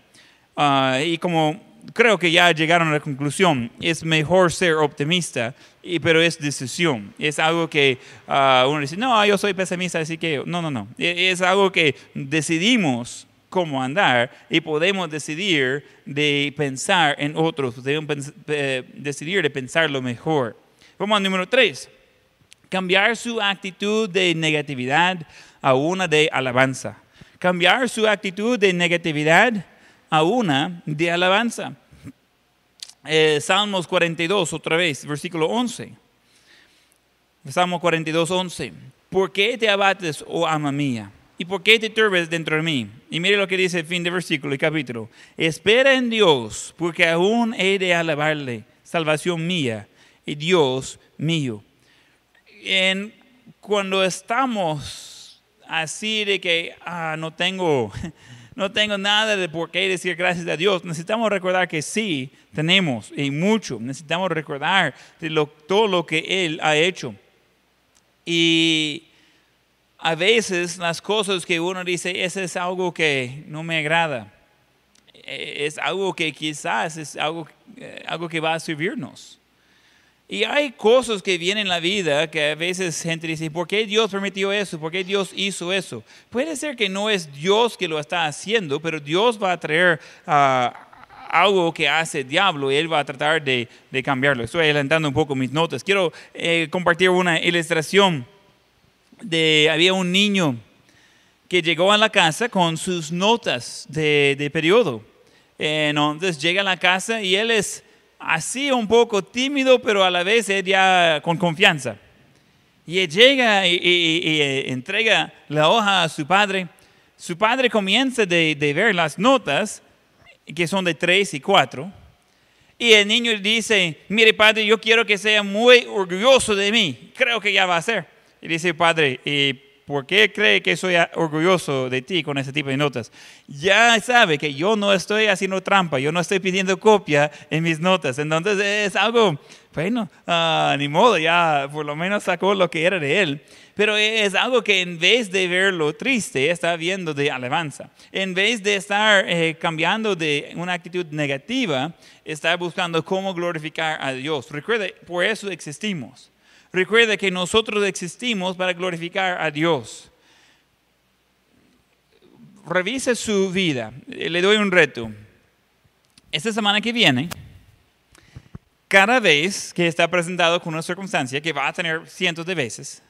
Ah, y como creo que ya llegaron a la conclusión, es mejor ser optimista, y, pero es decisión. Es algo que ah, uno dice, no, yo soy pesimista, así que no, no, no. E- Es algo que decidimos cómo andar y podemos decidir de pensar en otros, podemos decidir de pensar lo mejor. Vamos al número tres. Cambiar su actitud de negatividad a una de alabanza. Cambiar su actitud de negatividad a una de alabanza. Eh, Salmos 42, otra vez, versículo 11. Salmo 42, 11. ¿Por qué te abates, oh alma mía? ¿Y por qué te turbes dentro de mí? Y mire lo que dice el fin del versículo y capítulo. Espera en Dios, porque aún he de alabarle, salvación mía y Dios mío. En, cuando estamos así de que ah, no tengo no tengo nada de por qué decir gracias a Dios. Necesitamos recordar que sí, tenemos y mucho. Necesitamos recordar de lo- todo lo que Él ha hecho. Y a veces las cosas que uno dice, eso es algo que no me agrada. Eh, Es algo que quizás es algo, eh, algo que va a servirnos. Y hay cosas que vienen en la vida que a veces gente dice, ¿por qué Dios permitió eso? ¿Por qué Dios hizo eso? Puede ser que no es Dios que lo está haciendo, pero Dios va a traer ah, algo que hace el diablo y Él va a tratar de, de cambiarlo. Estoy adelantando un poco mis notas. Quiero eh, compartir una ilustración de, había un niño que llegó a la casa con sus notas de, de periodo. Entonces llega a la casa y él es así un poco tímido, pero a la vez él ya con confianza. Y él llega y, y- y- y, eh, entrega la hoja a su padre. Su padre comienza de, de ver las notas, que son de tres y cuatro. Y el niño dice, mire padre, yo quiero que sea muy orgulloso de mí. Creo que ya va a ser. Y dice, padre, ¿y por qué cree que soy orgulloso de ti con ese tipo de notas? Ya sabe que yo no estoy haciendo trampa, yo no estoy pidiendo copia en mis notas. Entonces es algo, bueno, ah, ni modo, ya por lo menos sacó lo que era de él. Pero es algo que en vez de verlo triste, está viendo de alabanza. En vez de estar eh, cambiando de una actitud negativa, está buscando cómo glorificar a Dios. Recuerde, por eso existimos. Recuerde que nosotros existimos para glorificar a Dios. Revise su vida. Le doy un reto. Esta semana que viene, cada vez que está presentado con una circunstancia, que va a tener cientos de veces,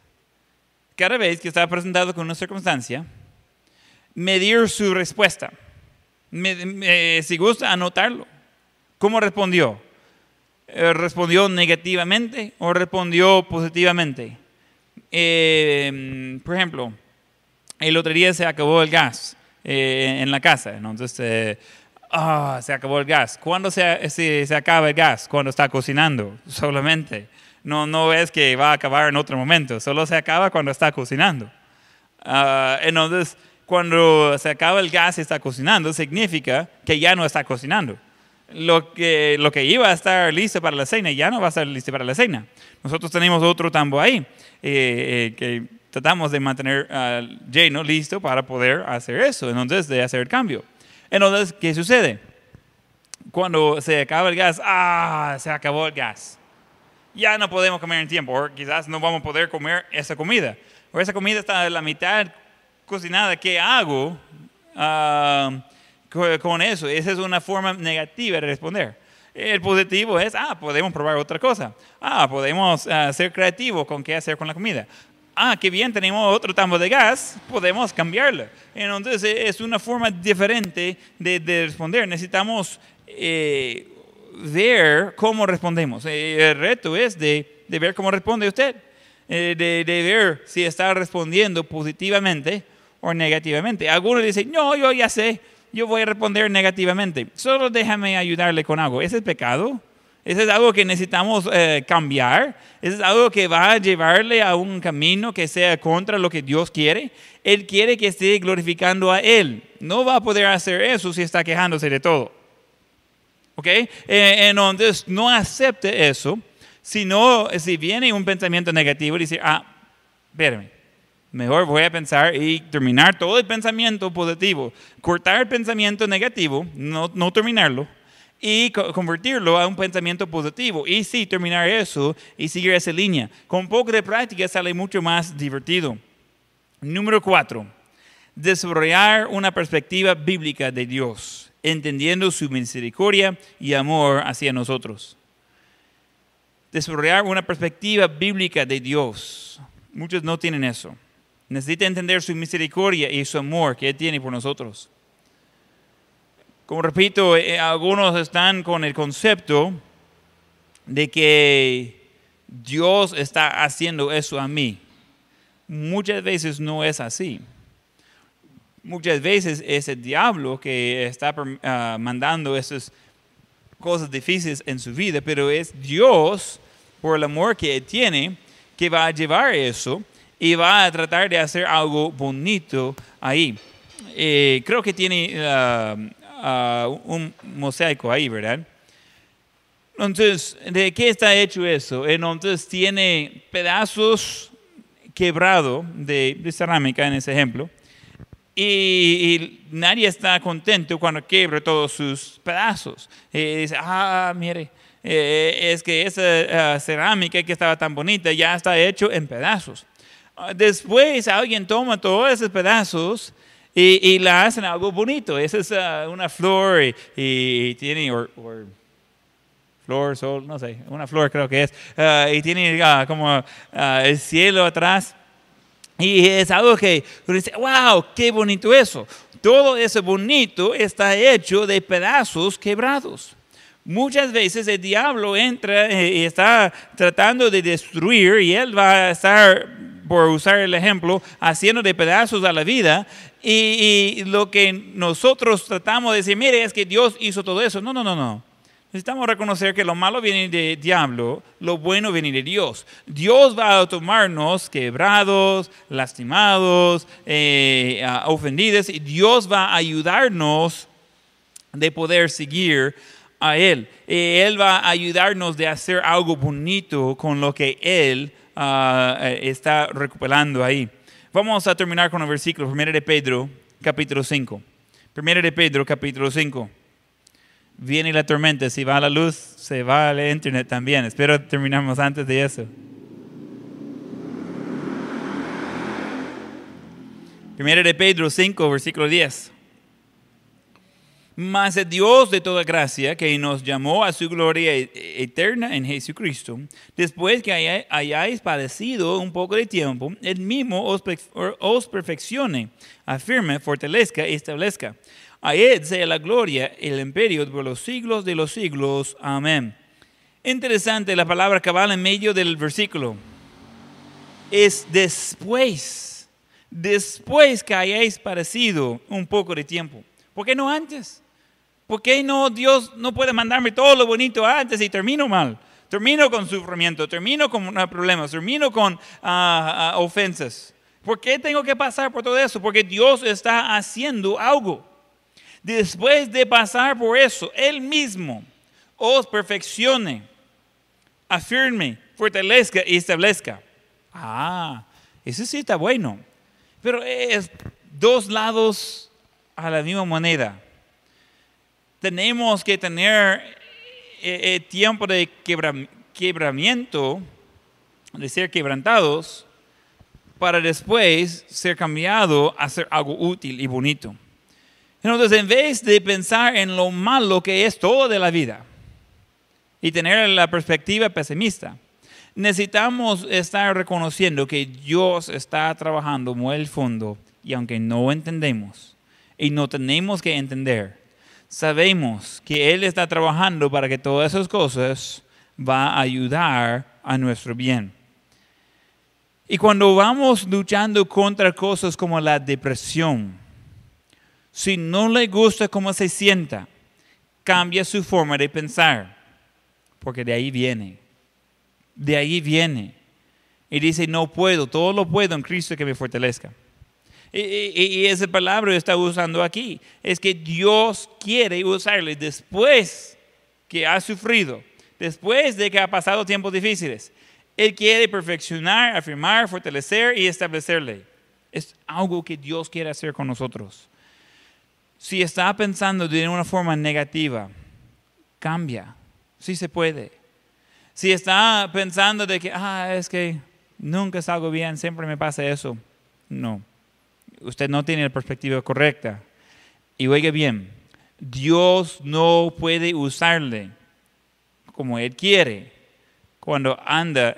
cada vez que está presentado con una circunstancia, medir su respuesta. Si gusta, anotarlo. ¿Cómo respondió? Eh, ¿Respondió negativamente o respondió positivamente? Eh, por ejemplo, el otro día se acabó el gas eh, en la casa. Entonces, eh, ah, se acabó el gas. ¿Cuándo se, se- se acaba el gas? Cuando está cocinando, solamente. No, no es que va a acabar en otro momento, solo se acaba cuando está cocinando. Ah, entonces, cuando se acaba el gas y está cocinando, significa que ya no está cocinando. Lo que, lo que iba a estar listo para la cena ya no va a estar listo para la cena. Nosotros tenemos otro tambo ahí eh, eh, que tratamos de mantener ah, lleno, listo para poder hacer eso, entonces de hacer el cambio. Entonces, ¿qué sucede? Cuando se acaba el gas, ah, se acabó el gas. Ya no podemos comer en tiempo, o quizás no vamos a poder comer esa comida. O esa comida está a la mitad cocinada, ¿qué hago ah, con eso? Esa es una forma negativa de responder. El positivo es, ah, podemos probar otra cosa. Ah, podemos ah, ser creativos con qué hacer con la comida. Ah, qué bien, tenemos otro tambo de gas, podemos cambiarlo. Entonces es una forma diferente de, responder. Necesitamos eh, ver cómo respondemos. Eh, el reto es de, ver cómo responde usted, eh, de, ver si está respondiendo positivamente o negativamente. Algunos dicen, no, yo ya sé, yo voy a responder negativamente. Solo déjame ayudarle con algo. ¿Ese es pecado? ¿Ese es algo que necesitamos eh, cambiar? ¿Ese es algo que va a llevarle a un camino que sea contra lo que Dios quiere? Él quiere que esté glorificando a Él. No va a poder hacer eso si está quejándose de todo. ¿Ok? Eh, entonces, no acepte eso, sino si viene un pensamiento negativo, dice, ah, espérame, mejor voy a pensar y terminar todo el pensamiento positivo, cortar el pensamiento negativo, no, no terminarlo, y convertirlo a un pensamiento positivo. Y sí, terminar eso y seguir esa línea. Con poco de práctica sale mucho más divertido. Número cuatro, desarrollar una perspectiva bíblica de Dios, entendiendo su misericordia y amor hacia nosotros. Desarrollar una perspectiva bíblica de Dios. Muchos no tienen eso. Necesita entender su misericordia y su amor que Él tiene por nosotros. Como repito, eh, algunos están con el concepto de que Dios está haciendo eso a mí. Muchas veces no es así. Muchas veces es el diablo que está ah, mandando esas cosas difíciles en su vida, pero es Dios, por el amor que Él tiene, que va a llevar eso y va a tratar de hacer algo bonito ahí. Eh, creo que tiene ah, ah, un mosaico ahí, ¿verdad? Entonces, ¿de qué está hecho eso? Entonces tiene pedazos quebrados de, cerámica en ese ejemplo. Y, nadie está contento cuando quebra todos sus pedazos. Y dice, ah, mire, eh, es que esa ah, cerámica que estaba tan bonita ya está hecho en pedazos. Ah, después alguien toma todos esos pedazos y, la hacen algo bonito. Esa es ah, una flor y, tiene, flor, sol, no sé, una flor creo que es, ah, y tiene como el cielo atrás. Y es algo que uno dice, wow, qué bonito eso. Todo eso bonito está hecho de pedazos quebrados. Muchas veces el diablo entra y está tratando de destruir y él va a estar por usar el ejemplo, haciendo de pedazos a la vida. Y, lo que nosotros tratamos de decir, mire, es que Dios hizo todo eso. No, no, no, no. Necesitamos reconocer que lo malo viene del diablo, lo bueno viene de Dios. Dios va a tomarnos quebrados, lastimados, eh, ofendidos, y Dios va a ayudarnos de poder seguir a Él. Él va a ayudarnos de hacer algo bonito con lo que Él Eh, está recuperando ahí. Vamos a terminar con el versículo 1 de Pedro, capítulo 5. 1 de Pedro, capítulo 5. Viene la tormenta, si va la luz, se va al internet también. Espero terminamos antes de eso. 1 de Pedro 5, versículo 10. Mas el Dios de toda gracia, que nos llamó a su gloria e-, eterna en Jesucristo, después que hayáis padecido un poco de tiempo, Él mismo os, perfeccione, afirme, fortalezca y establezca. A Él sea la gloria, el imperio por los siglos de los siglos. Amén. Interesante la palabra va en medio del versículo. Es después, después que hayáis padecido un poco de tiempo. ¿Por qué no antes? ¿Por qué no Dios no puede mandarme todo lo bonito antes y termino mal? termino con sufrimiento, termino con problemas, termino con uh, uh, ofensas. ¿Por qué tengo que pasar por todo eso? Porque Dios está haciendo algo. Después de pasar por eso, Él mismo os perfeccione, afirme, fortalezca y establezca. Ah, eso sí está bueno. Pero es dos lados a la misma moneda. Tenemos que tener eh, eh, tiempo de quebramiento, de ser quebrantados, para después ser cambiado a ser algo útil y bonito. Entonces, en vez de pensar en lo malo que es todo de la vida y tener la perspectiva pesimista, necesitamos estar reconociendo que Dios está trabajando muy al fondo y aunque no entendemos y no tenemos que entender, sabemos que Él está trabajando para que todas esas cosas va a ayudar a nuestro bien. Y cuando vamos luchando contra cosas como la depresión, si no le gusta cómo se sienta, cambia su forma de pensar, porque de ahí viene. De ahí viene. Y dice, no puedo, todo lo puedo en Cristo que me fortalezca. Y, y, esa palabra está usando aquí es que Dios quiere usarle después que ha sufrido, después de que ha pasado tiempos difíciles. Él quiere perfeccionar, afirmar, fortalecer y establecerle. Es algo que Dios quiere hacer con nosotros. Si está pensando de una forma negativa, cambia. Sí se puede. Si está pensando de que, ah, es que nunca salgo bien, siempre me pasa eso. No. Usted no tiene la perspectiva correcta. Y oiga bien, Dios no puede usarle como Él quiere cuando anda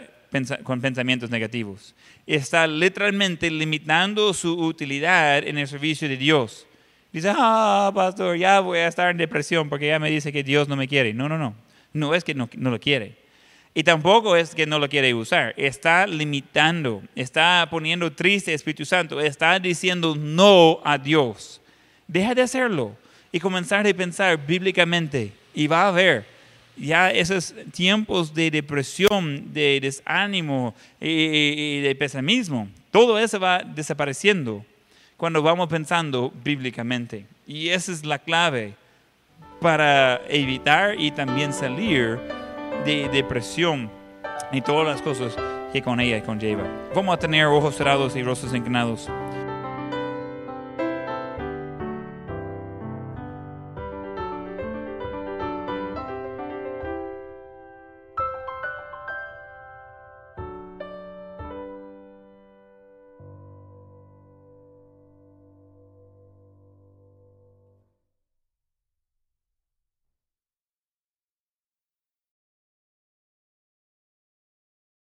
con pensamientos negativos. Está literalmente limitando su utilidad en el servicio de Dios. Dice, ah, pastor, ya voy a estar en depresión porque ya me dice que Dios no me quiere. No, no, no. No es que no, no lo quiere. Y tampoco es que no lo quiere usar. Está limitando, está poniendo triste Espíritu Santo, está diciendo no a Dios. Deja de hacerlo y comenzar a pensar bíblicamente. Y va a ver ya esos tiempos de depresión, de desánimo y, de pesimismo, todo eso va desapareciendo cuando vamos pensando bíblicamente. Y esa es la clave para evitar y también salir de depresión y todas las cosas que con ella conlleva. Vamos a tener ojos cerrados y rostros inclinados.